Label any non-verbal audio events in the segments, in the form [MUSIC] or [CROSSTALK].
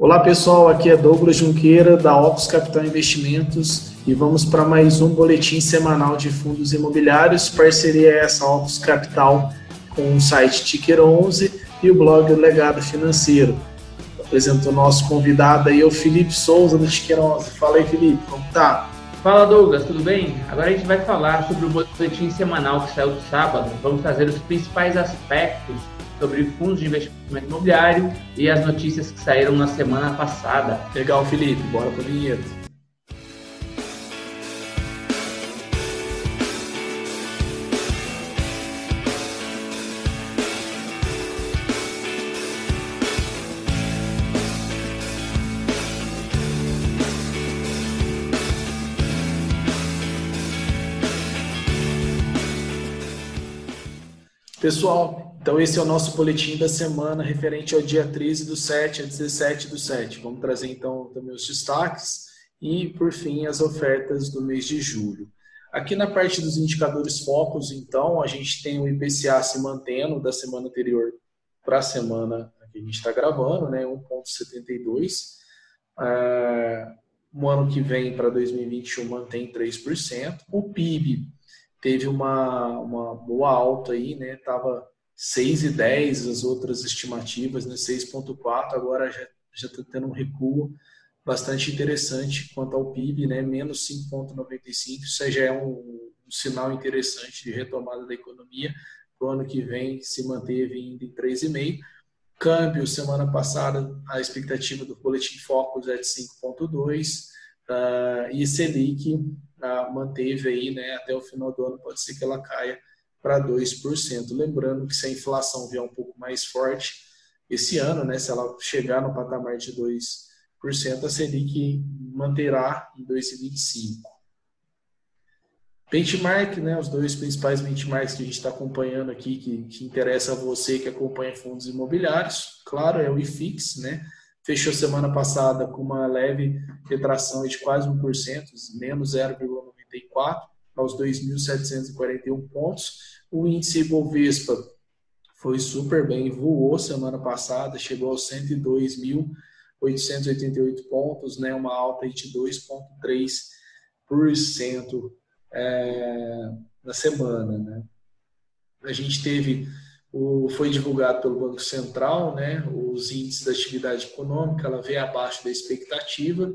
Olá pessoal, aqui é Douglas Junqueira da Opus Capital Investimentos e vamos para mais um boletim semanal de fundos imobiliários, parceria essa Opus Capital com o site Ticker 11 e o blog Legado Financeiro. Apresento o nosso convidado aí, o Felipe Souza do Ticker 11. Fala aí Felipe, como tá? Fala Douglas, tudo bem? Agora a gente vai falar sobre o boletim semanal que saiu no sábado. Vamos trazer os principais aspectos sobre fundos de investimento imobiliário e as notícias que saíram na semana passada. Legal, Felipe, bora para o vinheta. Pessoal, então, esse é o nosso boletim da semana referente ao dia 13 do 7 a 17 do 7. Vamos trazer então também os destaques e, por fim, as ofertas do mês de julho. Aqui na parte dos indicadores focos, então, a gente tem o IPCA se mantendo da semana anterior para a semana que a gente está gravando, né, 1,72. É, no ano que vem, para 2021, mantém 3%. O PIB teve uma, uma boa alta aí, né, estava 6,10 as outras estimativas, né, 6,4, agora já está tendo um recuo bastante interessante quanto ao PIB, né, menos 5,95, isso já é um, um, sinal interessante de retomada da economia, para o ano que vem se manteve ainda em 3,5. Câmbio, semana passada, a expectativa do Boletim Focus é de 5,2, uh, ah, e Selic uh, manteve aí, né, até o final do ano, pode ser que ela caia para 2%. Lembrando que se a inflação vier um pouco mais forte esse ano, né, se ela chegar no patamar de 2%, a Selic manterá em 2,25%. Benchmark, né, os dois principais benchmarks que a gente está acompanhando aqui, que, que interessa a você que acompanha fundos imobiliários, claro, é o IFIX, né, fechou semana passada com uma leve retração de quase 1%, menos 0,94%, aos 2.741 pontos. O índice Ibovespa foi super bem, voou semana passada, chegou aos 102.888 pontos, né, uma alta de 2,3% é, na semana. Né. A gente teve, o, foi divulgado pelo Banco Central, né, os índices da atividade econômica, ela veio abaixo da expectativa,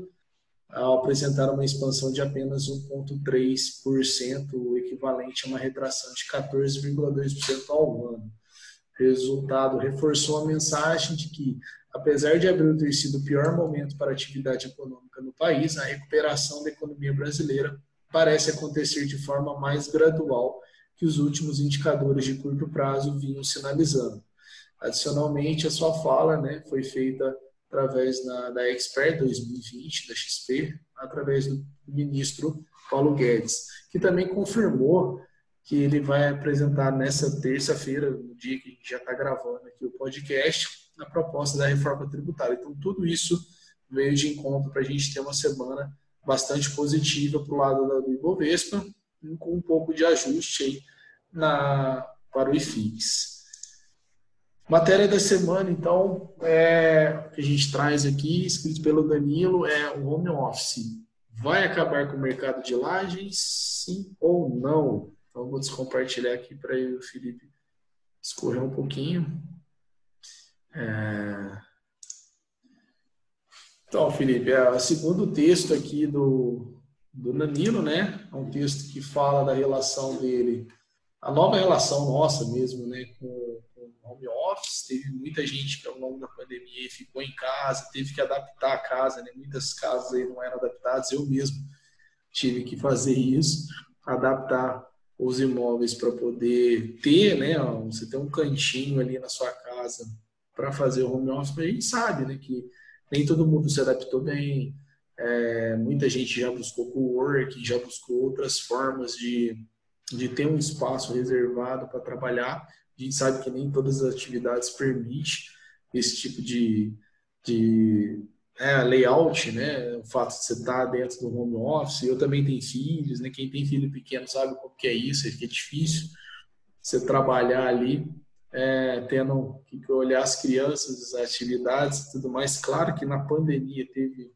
ao apresentar uma expansão de apenas 1,3%, o equivalente a uma retração de 14,2% ao ano. Resultado reforçou a mensagem de que, apesar de abril ter sido o pior momento para a atividade econômica no país, a recuperação da economia brasileira parece acontecer de forma mais gradual que os últimos indicadores de curto prazo vinham sinalizando. Adicionalmente, a sua fala né, foi feita através da, Expert 2020, da XP, através do ministro Paulo Guedes, que também confirmou que ele vai apresentar nessa terça-feira, no dia que a gente já está gravando aqui o podcast, a proposta da reforma tributária. Então, tudo isso veio de encontro para a gente ter uma semana bastante positiva para o lado do Ibovespa, com um pouco de ajuste aí na, para o IFIX. Matéria da semana, então, é, que a gente traz aqui, escrito pelo Danilo, é o home office. Vai acabar com o mercado de lajes, sim ou não? Então, vou descompartilhar aqui para o Felipe escorrer um pouquinho. É... Então, Felipe, é o segundo texto aqui do, do Danilo, né? É um texto que fala da relação dele, a nova relação nossa mesmo, né, com home office, teve muita gente que ao longo da pandemia ficou em casa, teve que adaptar a casa, né? muitas casas aí não eram adaptadas, eu mesmo tive que fazer isso, adaptar os imóveis para poder ter, né, você ter um cantinho ali na sua casa para fazer o home office, mas a gente sabe, né, que nem todo mundo se adaptou bem, é, muita gente já buscou co-work, já buscou outras formas de, de ter um espaço reservado para trabalhar, a gente sabe que nem todas as atividades permitem esse tipo de, de é, layout, né? O fato de você estar dentro do home office. Eu também tenho filhos, né? Quem tem filho pequeno sabe como que é isso, é é difícil você trabalhar ali é, tendo que olhar as crianças, as atividades e tudo mais. Claro que na pandemia teve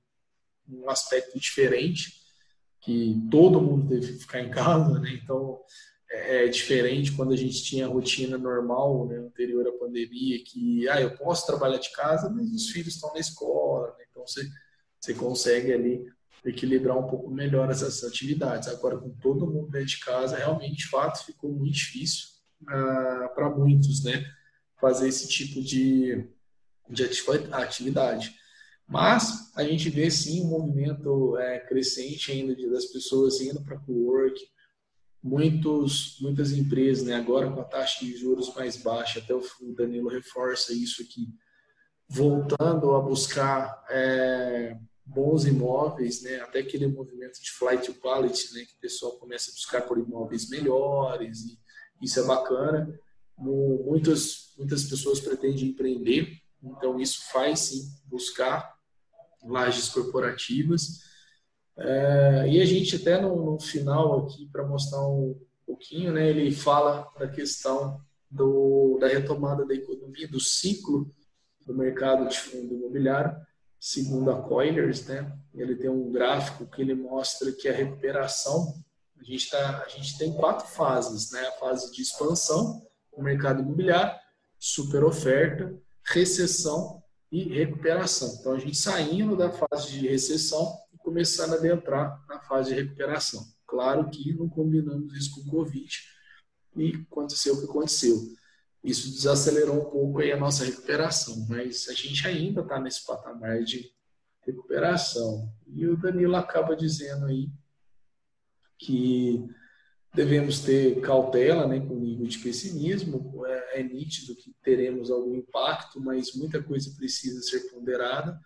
um aspecto diferente, que todo mundo teve que ficar em casa, né? Então é, é diferente quando a gente tinha a rotina normal, né, anterior à pandemia, que ah, eu posso trabalhar de casa, mas os filhos estão na escola, né? então você, você consegue ali equilibrar um pouco melhor essas atividades. Agora, com todo mundo dentro de casa, realmente, de fato, ficou muito difícil ah, para muitos, né, fazer esse tipo de, de atividade. Mas a gente vê sim um movimento é, crescente ainda de, das pessoas indo para o work, muitos, muitas empresas, né, agora com a taxa de juros mais baixa, até o Danilo reforça isso aqui, voltando a buscar é, bons imóveis, né, até aquele movimento de flight to quality, né, que o pessoal começa a buscar por imóveis melhores, e isso é bacana. Muitas, muitas pessoas pretendem empreender, então isso faz sim buscar lajes corporativas é, e a gente até no, no final aqui, para mostrar um pouquinho, né, ele fala da questão do, da retomada da economia, do ciclo do mercado de fundo imobiliário, segundo a Coilers, né, ele tem um gráfico que ele mostra que a recuperação, a gente, tá, a gente tem quatro fases, né, a fase de expansão do mercado imobiliário, super oferta, recessão e recuperação. Então, a gente saindo da fase de recessão começando a adentrar na fase de recuperação. Claro que não combinamos isso com o Covid e aconteceu o que aconteceu. Isso desacelerou um pouco aí a nossa recuperação, mas a gente ainda está nesse patamar de recuperação. E o Danilo acaba dizendo aí que devemos ter cautela né, com o nível de pessimismo. É, é nítido que teremos algum impacto, mas muita coisa precisa ser ponderada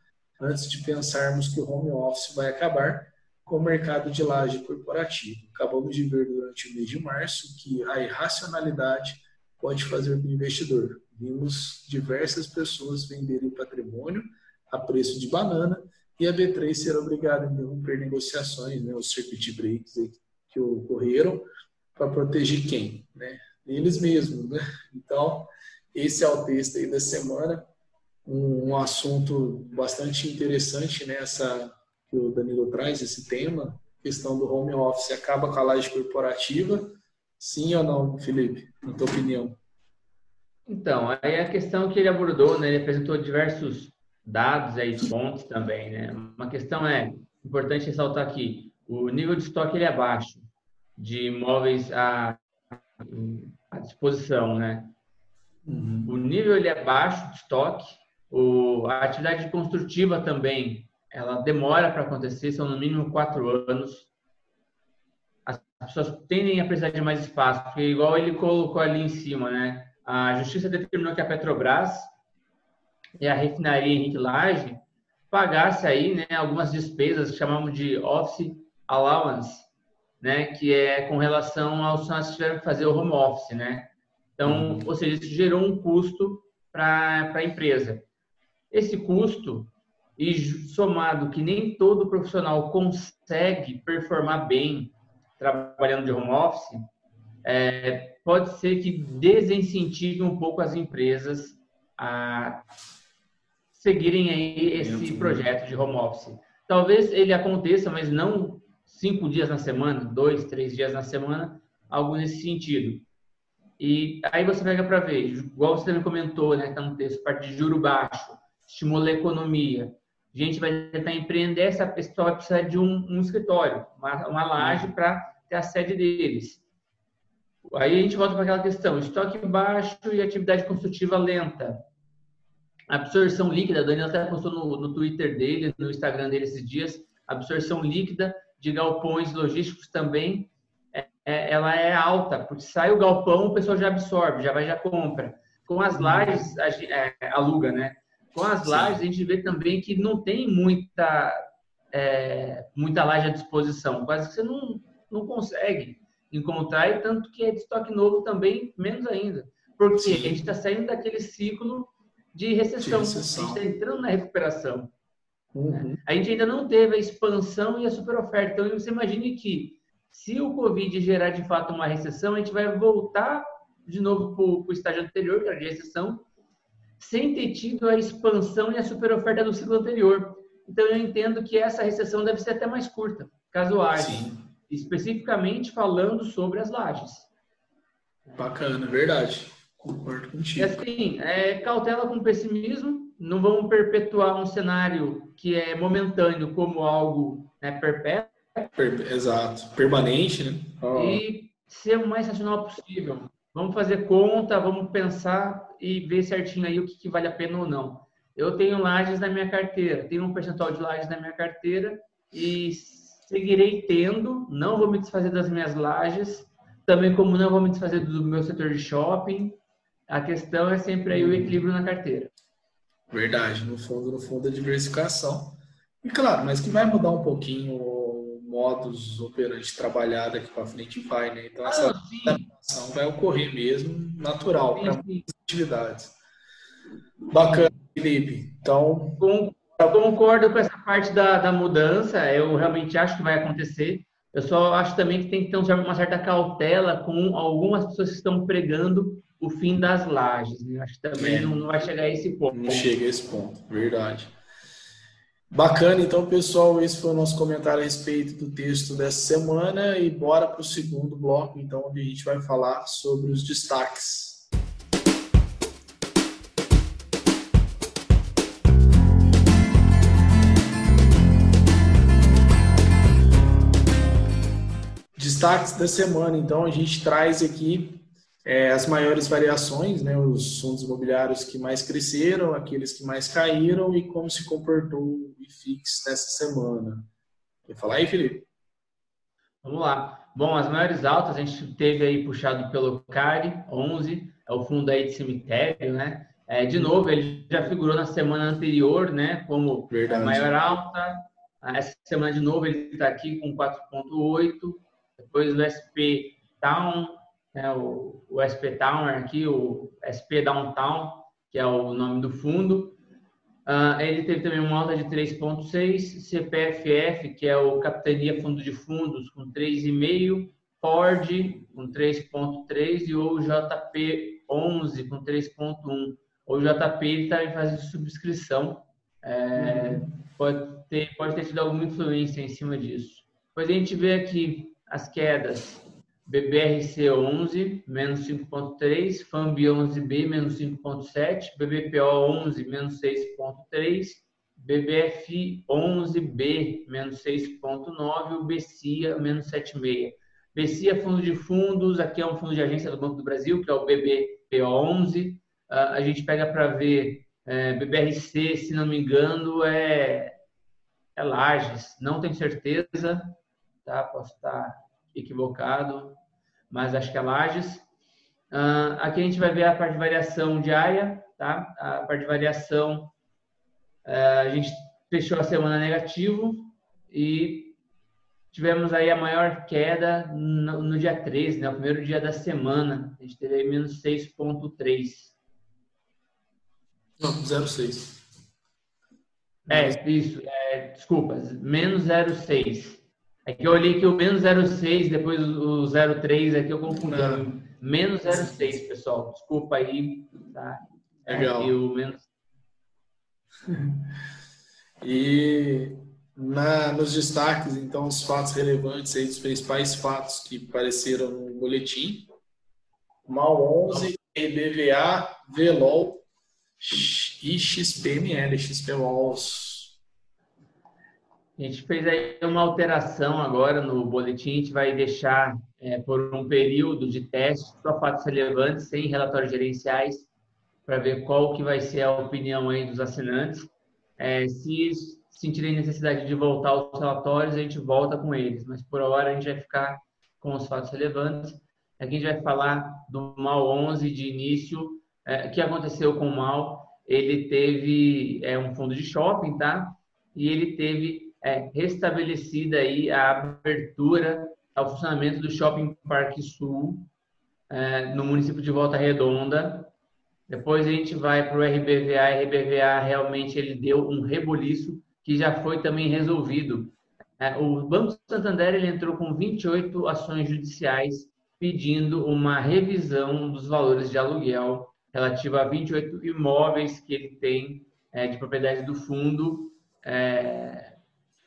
antes de pensarmos que o home office vai acabar com o mercado de laje corporativo. Acabamos de ver durante o mês de março que a irracionalidade pode fazer do investidor. Vimos diversas pessoas venderem patrimônio a preço de banana e a B3 ser obrigada a interromper negociações, né, os circuit breaks que ocorreram para proteger quem? Né? Eles mesmos. Né? Então, esse é o texto aí da semana um, um assunto bastante interessante nessa né, que o Danilo traz, esse tema, questão do home office acaba com a laje corporativa, sim ou não, Felipe, na tua opinião? Então, aí a questão que ele abordou, né, ele apresentou diversos dados aí, fontes também, né? Uma questão é importante ressaltar aqui, o nível de estoque ele é baixo de imóveis à, à disposição, né? Uhum. O nível ele é baixo de estoque o, a atividade construtiva também, ela demora para acontecer, são no mínimo quatro anos. As pessoas tendem a precisar de mais espaço, porque igual ele colocou ali em cima, né? A justiça determinou que a Petrobras e a refinaria Henrique Lage pagasse aí, né, algumas despesas que chamamos de office allowance, né, que é com relação aos funcionários que tiveram que fazer o home office, né? Então, uhum. ou seja, isso gerou um custo para a empresa. Esse custo, e somado que nem todo profissional consegue performar bem trabalhando de home office, é, pode ser que desincentive um pouco as empresas a seguirem aí esse projeto de home office. Talvez ele aconteça, mas não cinco dias na semana, dois, três dias na semana, algo nesse sentido. E aí você pega para ver, igual você também comentou, né, está no texto, parte de juro baixo estimula a economia. A gente vai tentar empreender, essa pessoa vai precisar de um, um escritório, uma, uma laje para ter a sede deles. Aí a gente volta para aquela questão: estoque baixo e atividade construtiva lenta. Absorção líquida, a Daniela até postou no, no Twitter dele, no Instagram dele esses dias, absorção líquida de galpões logísticos também, é, é, ela é alta, porque sai o galpão, o pessoal já absorve, já vai, já compra. Com as lajes, é, aluga, né? Com as lajes, a gente vê também que não tem muita, é, muita laje à disposição. Quase que você não, não consegue encontrar, e tanto que é de estoque novo também, menos ainda. Porque Sim. a gente está saindo daquele ciclo de recessão. de recessão. A gente está entrando na recuperação. Uhum. A gente ainda não teve a expansão e a super oferta. Então, você imagine que se o Covid gerar de fato uma recessão, a gente vai voltar de novo para o estágio anterior, que era de recessão, sem ter tido a expansão e a superoferta do ciclo anterior. Então, eu entendo que essa recessão deve ser até mais curta, caso haja. Sim. Especificamente falando sobre as lajes. Bacana, verdade. Concordo contigo. E assim, é, cautela com pessimismo, não vamos perpetuar um cenário que é momentâneo como algo né, perpétuo. Per, exato, permanente, né? Oh. E ser o mais racional possível. Vamos fazer conta, vamos pensar e ver certinho aí o que, que vale a pena ou não. Eu tenho lajes na minha carteira, tenho um percentual de lajes na minha carteira e seguirei tendo, não vou me desfazer das minhas lajes, também como não vou me desfazer do meu setor de shopping. A questão é sempre aí o equilíbrio na carteira. Verdade, no fundo, no fundo, a diversificação. E claro, mas que vai mudar um pouquinho o modus operandi trabalhar daqui para frente vai, né? Então essa ah, adaptação vai ocorrer mesmo, natural para muitas atividades. Bacana, Felipe. Então. Eu concordo com essa parte da, da mudança, eu realmente acho que vai acontecer. Eu só acho também que tem que ter uma certa cautela com algumas pessoas que estão pregando o fim das lajes. Né? Acho que também é. não, não vai chegar a esse ponto. Não chega a esse ponto, verdade. Bacana, então, pessoal, esse foi o nosso comentário a respeito do texto dessa semana e bora para o segundo bloco, então, onde a gente vai falar sobre os destaques. Destaques da semana, então, a gente traz aqui é, as maiores variações, né, os fundos imobiliários que mais cresceram, aqueles que mais caíram e como se comportou o IFIX nessa semana. Quer falar aí, Felipe? Vamos lá. Bom, as maiores altas a gente teve aí puxado pelo CARI, 11, é o fundo aí de cemitério, né? É, de novo, ele já figurou na semana anterior, né, como Verdade. a maior alta. Essa semana, de novo, ele está aqui com 4,8. Depois o SP Town né, o, o SP Tower aqui, o SP Downtown, que é o nome do fundo. Uh, ele teve também uma alta de 3,6, CPFF, que é o Capitania Fundo de Fundos, com 3,5, Ford, com 3,3 e o JP 11, com 3,1. O JP está em fase de subscrição, é, pode, ter, pode ter tido alguma influência em cima disso. Depois a gente vê aqui as quedas BBRC11, menos 5,3, FAMB11B, menos 5,7, BBPO11, menos 6,3, BBF11B, menos 6,9, o BCIA, menos 7,6. BCIA Fundo de Fundos, aqui é um fundo de agência do Banco do Brasil, que é o BBPO11. A gente pega para ver é, BBRC, se não me engano, é, é Lages, não tenho certeza, tá? Posso estar equivocado, mas acho que é Lages. Uh, aqui a gente vai ver a parte de variação diária, tá? A parte de variação, uh, a gente fechou a semana negativo e tivemos aí a maior queda no, no dia 13, né? O primeiro dia da semana. A gente teve aí menos 6,3. Não, 0,6. É, isso. É, desculpa, menos 0,6. É que eu olhei que o menos 0,6, depois o 0,3 aqui eu confundi. Não. Menos 0,6, pessoal. Desculpa aí. Tá? É, Legal. É, o menos... [LAUGHS] e na, nos destaques, então, os fatos relevantes aí, dos principais fatos que apareceram no boletim. MAL 11, EBVA, VLOL e XPML, XPMOLs a gente fez aí uma alteração agora no boletim, a gente vai deixar é, por um período de teste só fatos relevantes, sem relatórios gerenciais, para ver qual que vai ser a opinião aí dos assinantes. É, se sentirem necessidade de voltar aos relatórios, a gente volta com eles, mas por hora a gente vai ficar com os fatos relevantes. Aqui a gente vai falar do MAL 11 de início. É, que aconteceu com o MAL? Ele teve é, um fundo de shopping, tá? E ele teve é, restabelecida aí a abertura ao funcionamento do Shopping Parque Sul é, no município de Volta Redonda. Depois a gente vai para o RBVA. RBVA realmente ele deu um reboliço que já foi também resolvido. É, o Banco Santander ele entrou com 28 ações judiciais pedindo uma revisão dos valores de aluguel relativa a 28 imóveis que ele tem é, de propriedade do fundo, é,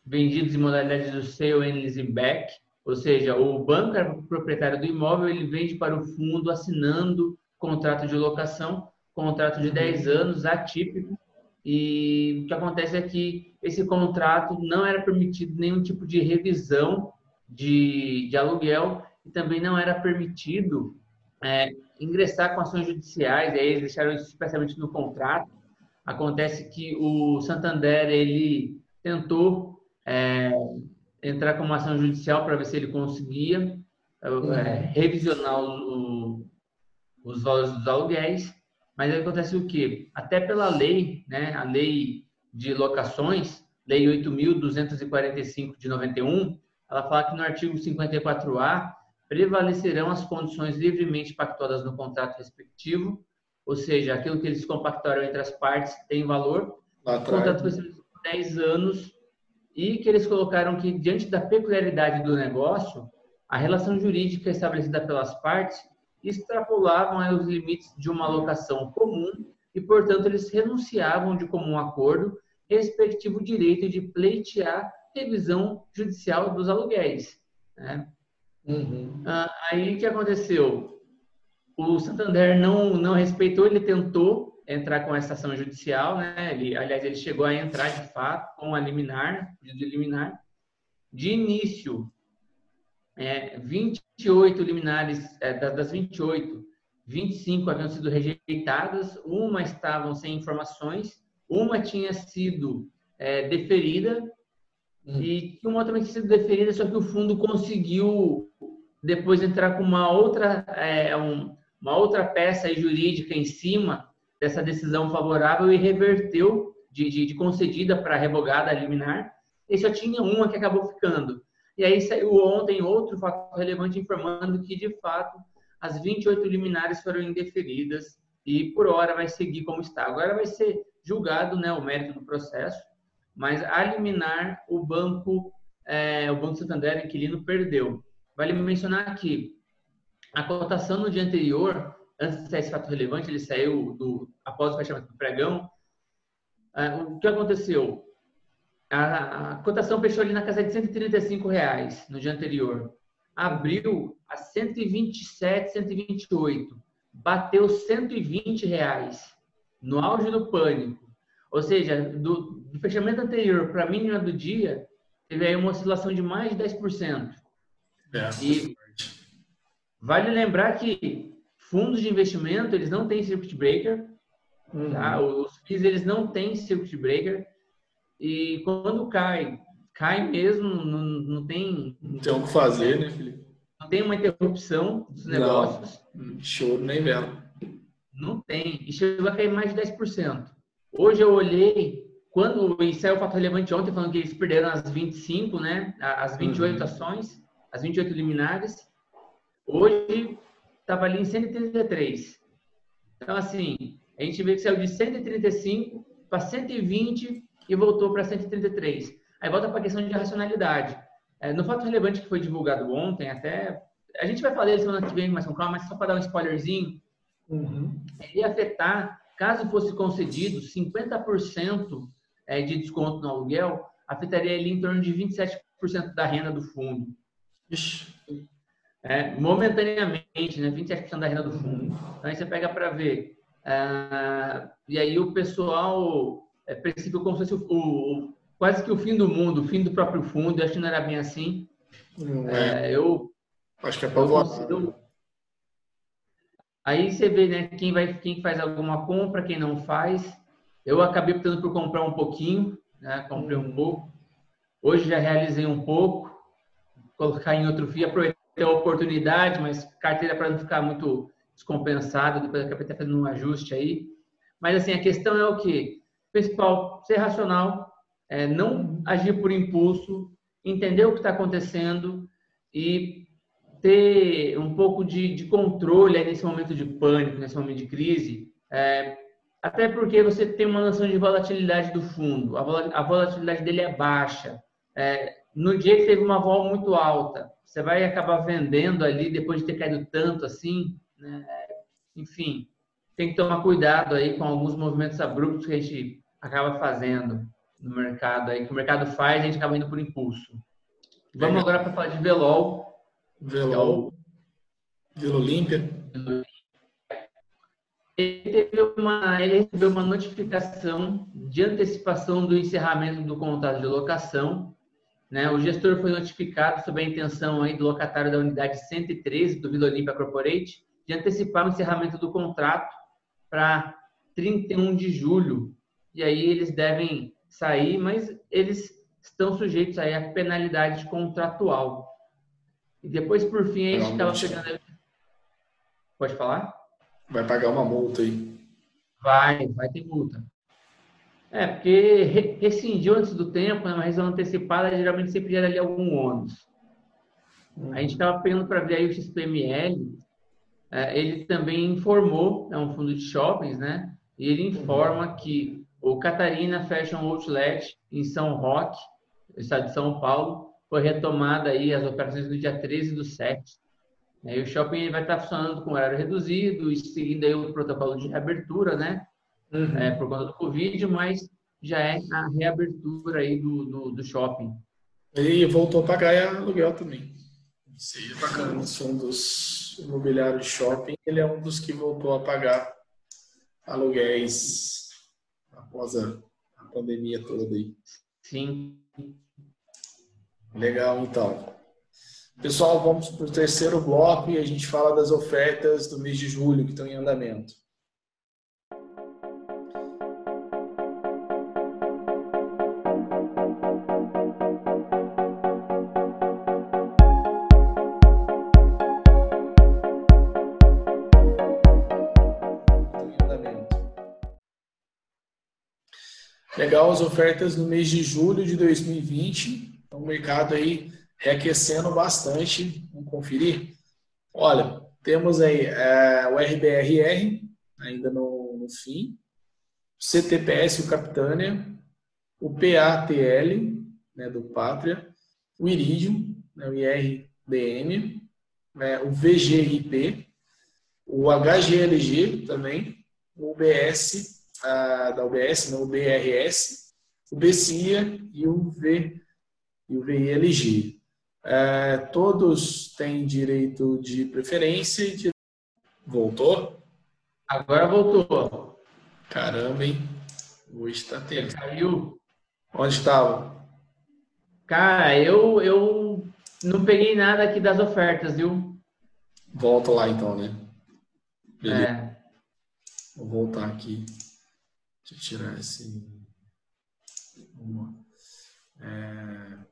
vendidos em modalidade do sale and leaseback, ou seja, o banco é proprietário do imóvel, ele vende para o fundo assinando contrato de locação, contrato de 10 anos, atípico, e o que acontece é que esse contrato não era permitido nenhum tipo de revisão de, de aluguel e também não era permitido é, ingressar com ações judiciais, e aí eles deixaram isso especialmente no contrato. Acontece que o Santander ele tentou é, entrar com uma ação judicial para ver se ele conseguia é, uhum. revisionar o, os valores dos aluguéis, mas aí acontece o quê? Até pela lei, né, a lei de locações, lei 8.245 de 91, ela fala que no artigo 54A prevalecerão as condições livremente pactuadas no contrato respectivo, ou seja, aquilo que eles compactaram entre as partes tem valor. o contrato foi por 10 anos e que eles colocaram que, diante da peculiaridade do negócio, a relação jurídica estabelecida pelas partes extrapolavam os limites de uma alocação comum e, portanto, eles renunciavam de comum acordo respectivo direito de pleitear revisão judicial dos aluguéis. Né? Uhum. Ah, aí o que aconteceu? O Santander não, não respeitou, ele tentou entrar com essa ação judicial, né? Ele, aliás, ele chegou a entrar de fato com a liminar, pedido de liminar. De início, é, 28 liminares, é, das 28, 25 haviam sido rejeitadas, uma estavam sem informações, uma tinha sido é, deferida Hum. E uma outra tinha sido deferida, só que o fundo conseguiu depois entrar com uma outra, é, um, uma outra peça jurídica em cima dessa decisão favorável e reverteu de, de, de concedida para revogada liminar. E só tinha uma que acabou ficando. E aí saiu ontem outro fato relevante informando que, de fato, as 28 liminares foram indeferidas e, por hora, vai seguir como está. Agora vai ser julgado né, o mérito do processo mas a liminar o banco, é, o Banco Santander, inquilino, perdeu. Vale mencionar que a cotação no dia anterior, antes de sair esse fato relevante, ele saiu do, após o fechamento do pregão. É, o que aconteceu? A, a, cotação fechou ali na casa de 135 reais no dia anterior. Abriu a 127, 128. Bateu 120 reais no auge do pânico. Ou seja, do, do fechamento anterior para a mínima do dia, teve aí uma oscilação de mais de 10%. É, e vale lembrar que fundos de investimento, eles não têm circuit breaker, uhum. tá? Os FIIs, eles não têm circuit breaker. E quando cai, cai mesmo, não, não tem... Não tem o que fazer, né, Felipe? Não tem uma interrupção dos negócios. Não, choro nem vela. Não tem. E chegou a cair mais de 10%. Hoje eu olhei, quando e saiu o fato relevante ontem, falando que eles perderam as 25, né? As 28 uhum. ações, as 28 liminares. Hoje estava ali em 133. Então, assim, a gente vê que saiu de 135 para 120 e voltou para 133. Aí volta para a questão de racionalidade. É, no fato relevante que foi divulgado ontem, até. A gente vai falar dele semana que vem mais com calma, mas só para dar um spoilerzinho. Uhum. Ele ia afetar Caso fosse concedido 50% é, de desconto no aluguel, afetaria ali em torno de 27% da renda do fundo. É, momentaneamente, né? 27% da renda do fundo. Então aí você pega para ver. Uh, e aí o pessoal é, percebeu como se fosse o, o, quase que o fim do mundo, o fim do próprio fundo. Eu acho que não era bem assim. É. É, eu acho que é para Aí você vê, né, quem vai, quem faz alguma compra, quem não faz. Eu acabei optando por comprar um pouquinho, né? Comprei um pouco. Hoje já realizei um pouco, colocar em outro FII, aproveitei a oportunidade, mas carteira para não ficar muito descompensado, depois acabei até fazendo um ajuste aí. Mas assim, a questão é o que? Principal, ser racional, é, não agir por impulso, entender o que está acontecendo e ter um pouco de, de controle nesse momento de pânico, nesse momento de crise, é, até porque você tem uma noção de volatilidade do fundo, a, volatilidade dele é baixa. É, no dia que teve uma vol muito alta, você vai acabar vendendo ali depois de ter caído tanto assim, né? enfim, tem que tomar cuidado aí com alguns movimentos abruptos que a gente acaba fazendo no mercado aí, que o mercado faz, a gente acaba indo por impulso. Vamos agora para falar de Velol. Velol. É Velo Olímpia. Ele, uma, ele recebeu uma notificação de antecipação do encerramento do contrato de locação. Né? O gestor foi notificado sobre a intenção aí do locatário da unidade 113 do Vila Olímpia Corporate de antecipar o encerramento do contrato para 31 de julho. E aí eles devem sair, mas eles estão sujeitos aí à penalidade contratual. E depois, por fim, a gente estava pegando. Pode falar? Vai pagar uma multa aí. Vai, vai ter multa. É, porque rescindiu antes do tempo, né, uma rescisão antecipada geralmente sempre gera ali algum ônus. A gente estava pegando para ver aí o XPML, é, ele também informou, é um fundo de shoppings, né? E ele informa que o Catarina Fashion Outlet em São Roque, estado de São Paulo, foi retomada aí as operações no dia 13 do 7. E o shopping vai estar funcionando com horário reduzido e seguindo aí o protocolo de reabertura, né? Uhum. É, por conta do Covid, mas já é a reabertura aí do, do, do shopping. E voltou a pagar aluguel também. Isso aí é bacana. É um dos imobiliários de shopping, ele é um dos que voltou a pagar aluguéis após a, a pandemia toda aí. Sim. Legal, então. Pessoal, vamos para o terceiro bloco e a gente fala das ofertas do mês de julho que estão em andamento. As ofertas no mês de julho de 2020. Então, o mercado aí reaquecendo bastante. Vamos conferir? Olha, temos aí é, o RBRR, ainda no, no fim, o CTPS, o Capitânia, o PATL, né, do Pátria, o Iridium, né, o IRDM, né, o VGIP, o HGLG também, o UBS, da UBS, né, o BRS, o BCIA e o, v, e o VILG. É, todos têm direito de preferência e de... Voltou? Agora voltou. Caramba, hein? Hoje está tendo. Caiu. Onde estava? Cara, eu, eu não peguei nada aqui das ofertas, viu? Volta lá então, né? Beleza. É. Vou voltar aqui. Deixa eu tirar esse. É...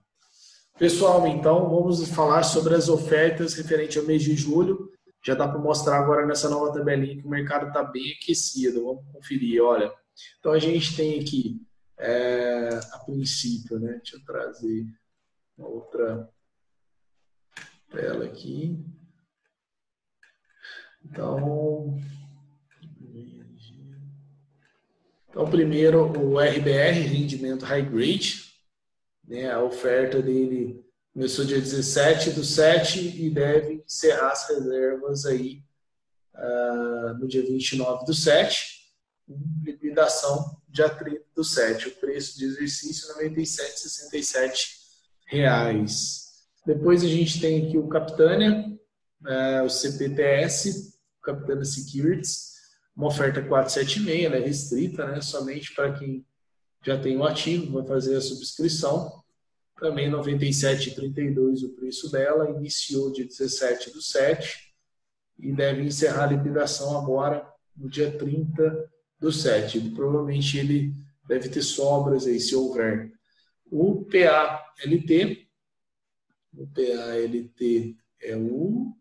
Pessoal, então vamos falar sobre as ofertas referente ao mês de julho. Já dá para mostrar agora nessa nova tabelinha que o mercado está bem aquecido. Vamos conferir, olha. Então a gente tem aqui, é, a princípio, né? Deixa eu trazer uma outra tela aqui. Então, Então, primeiro, o RBR, rendimento high grade, né, a oferta dele começou dia 17 do 7 e deve encerrar as reservas aí uh, no dia 29 do 7, liquidação dia 30 do 7. O preço de exercício 97,67 reais. Depois a gente tem aqui o Capitânia, uh, o CPTS, o Capitânia Securities, uma oferta 476, ela é restrita, né? Somente para quem já tem o ativo, vai fazer a subscrição. Também 97,32 o preço dela, iniciou dia 17 do 7 e deve encerrar a liquidação agora no dia 30 do 7. Provavelmente ele deve ter sobras aí, se houver. O PALT, o PALT é o.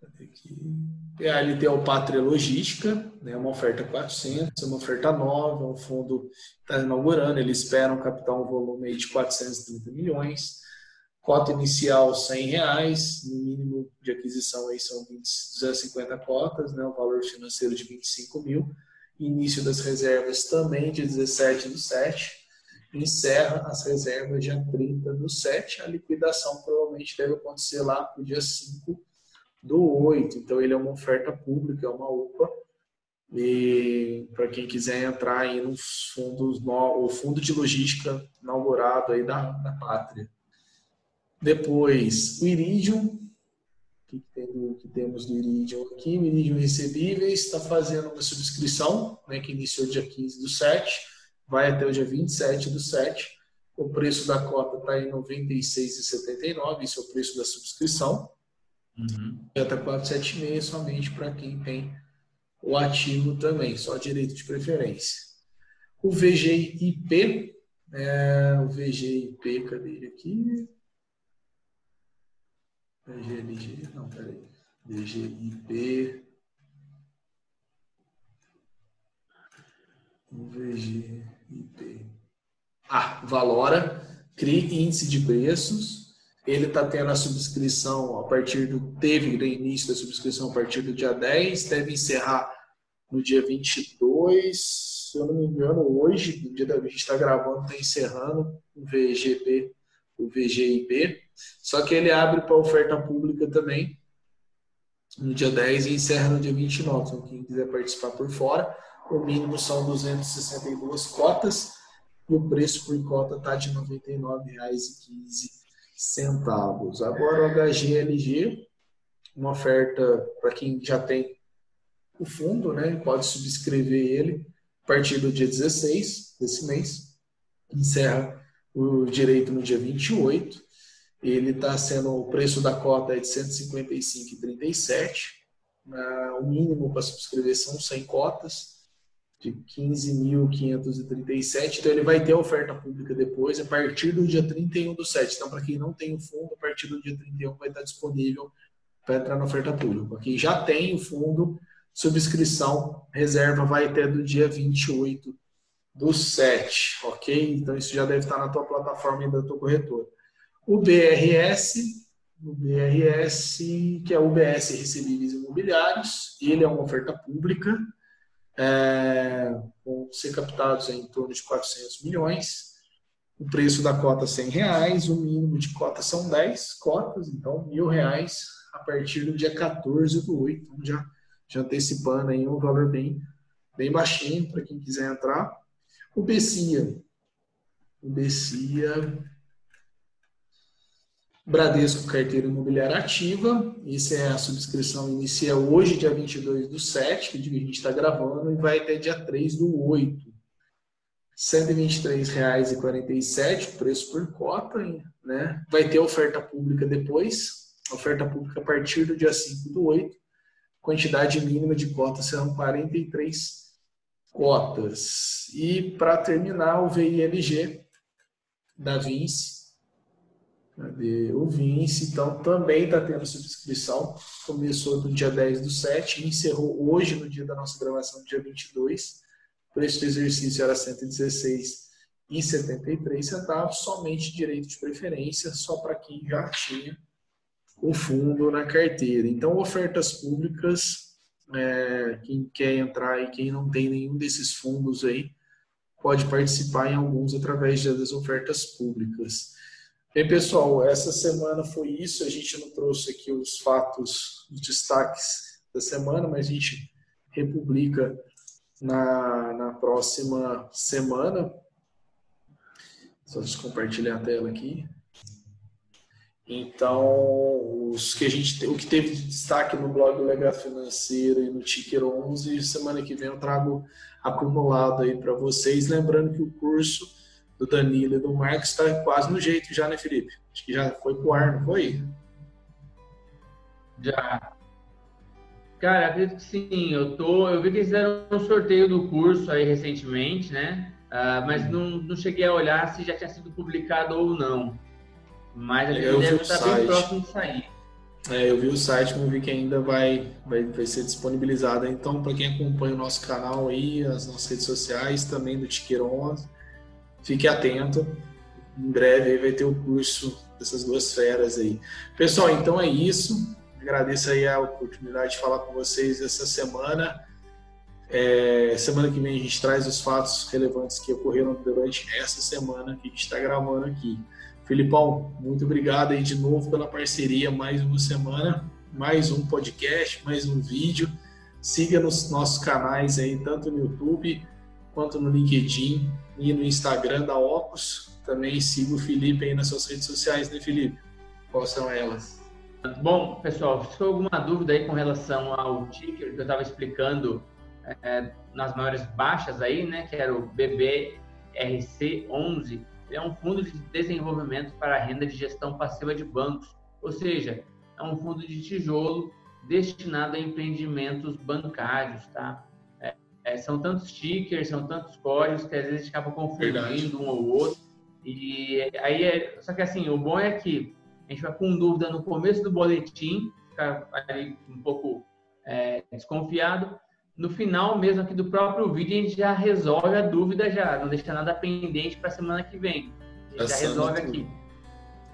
Cadê aqui? É o Pátria Logística, né, uma oferta 400, uma oferta nova, um fundo está inaugurando, ele espera um capital, um volume de 430 milhões, cota inicial 100 reais, no mínimo de aquisição aí são 20, 250 cotas, né, um valor financeiro de 25 mil, início das reservas também de 17 do 7, encerra as reservas dia 30 do 7. A liquidação provavelmente deve acontecer lá para o dia 5 do 8. Então, ele é uma oferta pública, é uma UPA. E para quem quiser entrar aí nos fundos, no, o fundo de logística inaugurado aí da, da pátria. Depois, o Iridium. Que, tem que temos do Iridium aqui? O Iridium Recebíveis está fazendo uma subscrição, né, que iniciou dia 15 do 7, vai até o dia 27 do 7. O preço da cota está em R$ 96,79, esse é o preço da subscrição. Uhum. Beta 476 somente para quem tem o ativo também, só direito de preferência. O VGIP, é, o VGIP, cadê ele aqui? VGLG, não, peraí. VGIP. O VGIP. Ah, Valora, CRI índice de preços, ele está tendo a subscrição a partir do. Teve o início da subscrição a partir do dia 10, deve encerrar no dia 22. Se eu não me engano, hoje, no dia da gente está gravando, está encerrando o VGP, o VGIP. Só que ele abre para oferta pública também no dia 10 e encerra no dia 29. Então, quem quiser participar por fora, o mínimo são 262 cotas e o preço por cota está de R$ 99,15 centavos. Agora o HGLG, uma oferta para quem já tem o fundo, né? Pode subscrever ele a partir do dia 16 desse mês. Encerra o direito no dia 28. Ele está sendo, o preço da cota é de 155,37. Ah, o mínimo para subscrever são 100 cotas de 15.537. Então, ele vai ter oferta pública depois, a partir do dia 31 do 7. Então, para quem não tem o fundo, a partir do dia 31 vai estar disponível para entrar na oferta pública. Para quem já tem o fundo, subscrição, reserva vai até do dia 28 do 7, ok? Então, isso já deve estar na tua plataforma e da tua corretora. O BRS, o BRS, que é o UBS Recebíveis Imobiliários, ele é uma oferta pública, é, vão ser captados em torno de 400 milhões. O preço da cota é 100 reais, o mínimo de cota são 10 cotas, então mil reais a partir do dia 14 do 8. Então já, já antecipando aí um valor bem, bem baixinho para quem quiser entrar. O BCIA. O BCIA Bradesco Carteira Imobiliária Ativa. Essa é a subscrição inicia hoje, dia 22 do 7, que a gente está gravando, e vai até dia 3 do 8. R$ 123,47 preço por cota, né? Vai ter oferta pública depois, oferta pública a partir do dia 5 do 8. Quantidade mínima de cotas serão 43 cotas. E para terminar, o VILG da Vinci Cadê? O Vinci, então, também está tendo subscrição. Começou no dia 10 do 7 e encerrou hoje, no dia da nossa gravação, dia 22. O preço do exercício era 116,73 centavos, somente direito de preferência, só para quem já tinha o fundo na carteira. Então, ofertas públicas, é, quem quer entrar e quem não tem nenhum desses fundos aí, pode participar em alguns através das ofertas públicas. Bem, pessoal, essa semana foi isso. A gente não trouxe aqui os fatos, os destaques da semana, mas a gente republica na, na próxima semana. Só compartilhar a tela aqui. Então, os que a gente, o que teve de destaque no blog Legal Financeiro e no Ticker 11, semana que vem eu trago acumulado aí para vocês. Lembrando que o curso do Danilo e do Marcos está quase no jeito já, né, Felipe? Acho que já foi pro ar, não foi? Já. Cara, acredito que sim. Eu, tô, eu vi que eles fizeram um sorteio do curso aí recentemente, né? Uh, mas não, não cheguei a olhar se já tinha sido publicado ou não. Mas ele deve estar bem próximo de sair. É, eu vi o site, mas vi que ainda vai, vai, vai ser disponibilizado. Então, para quem acompanha o nosso canal aí, as nossas redes sociais, também do Tiqueiro 11, Fique atento. Em breve vai ter o curso dessas duas feras aí. Pessoal, então é isso. Agradeço aí a oportunidade de falar com vocês essa semana. É, semana que vem a gente traz os fatos relevantes que ocorreram durante essa semana que a gente está gravando aqui. Filipão, muito obrigado aí de novo pela parceria, mais uma semana, mais um podcast, mais um vídeo. Siga nos nossos canais aí, tanto no YouTube quanto no LinkedIn e no Instagram da Ocus. Também siga o Felipe aí nas suas redes sociais, né, Felipe? Quais são elas? Bom, pessoal, for alguma dúvida aí com relação ao ticker que eu estava explicando é, nas maiores baixas aí, né, que era o BBRC11, é um fundo de desenvolvimento para renda de gestão passiva de bancos, ou seja, é um fundo de tijolo destinado a empreendimentos bancários, tá? É, são tantos tickers, são tantos códigos que às vezes a gente acaba confundindo Verdade. um ou outro. E aí, é, só que assim, o bom é que a gente vai com dúvida no começo do boletim, ficar ali um pouco é, desconfiado, no final mesmo aqui do próprio vídeo, a gente já resolve a dúvida já, não deixa nada pendente para a semana que vem. A gente já resolve aqui.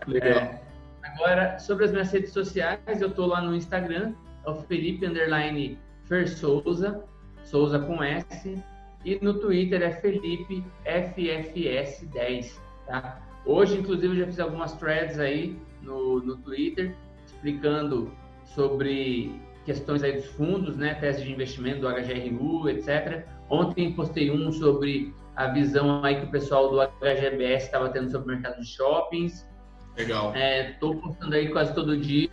Legal. É, agora, sobre as minhas redes sociais, eu estou lá no Instagram, é o Felipe Underline Fer Souza, Souza com S, e no Twitter é Felipe FFS10, tá? Hoje, inclusive, eu já fiz algumas threads aí no, no Twitter, explicando sobre questões aí dos fundos, né, tese de investimento do HGRU, etc. Ontem postei um sobre a visão aí que o pessoal do HGBS estava tendo sobre o mercado de shoppings. Legal. Estou é, postando aí quase todo dia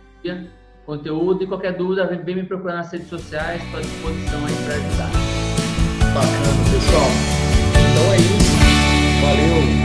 conteúdo. E qualquer dúvida, vem me procurar nas redes sociais, estou à disposição aí para ajudar. Bacana, pessoal. Então é isso. Valeu.